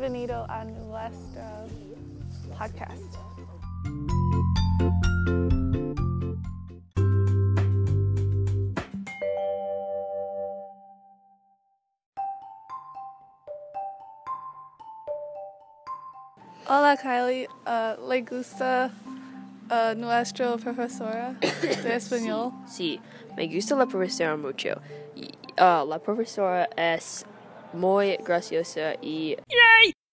Bienvenido a nuestro podcast. Hola Kylie, uh, ¿le gusta uh, nuestra profesora de español? Sí, me gusta la profesora mucho. Y, uh, la profesora es muy graciosa y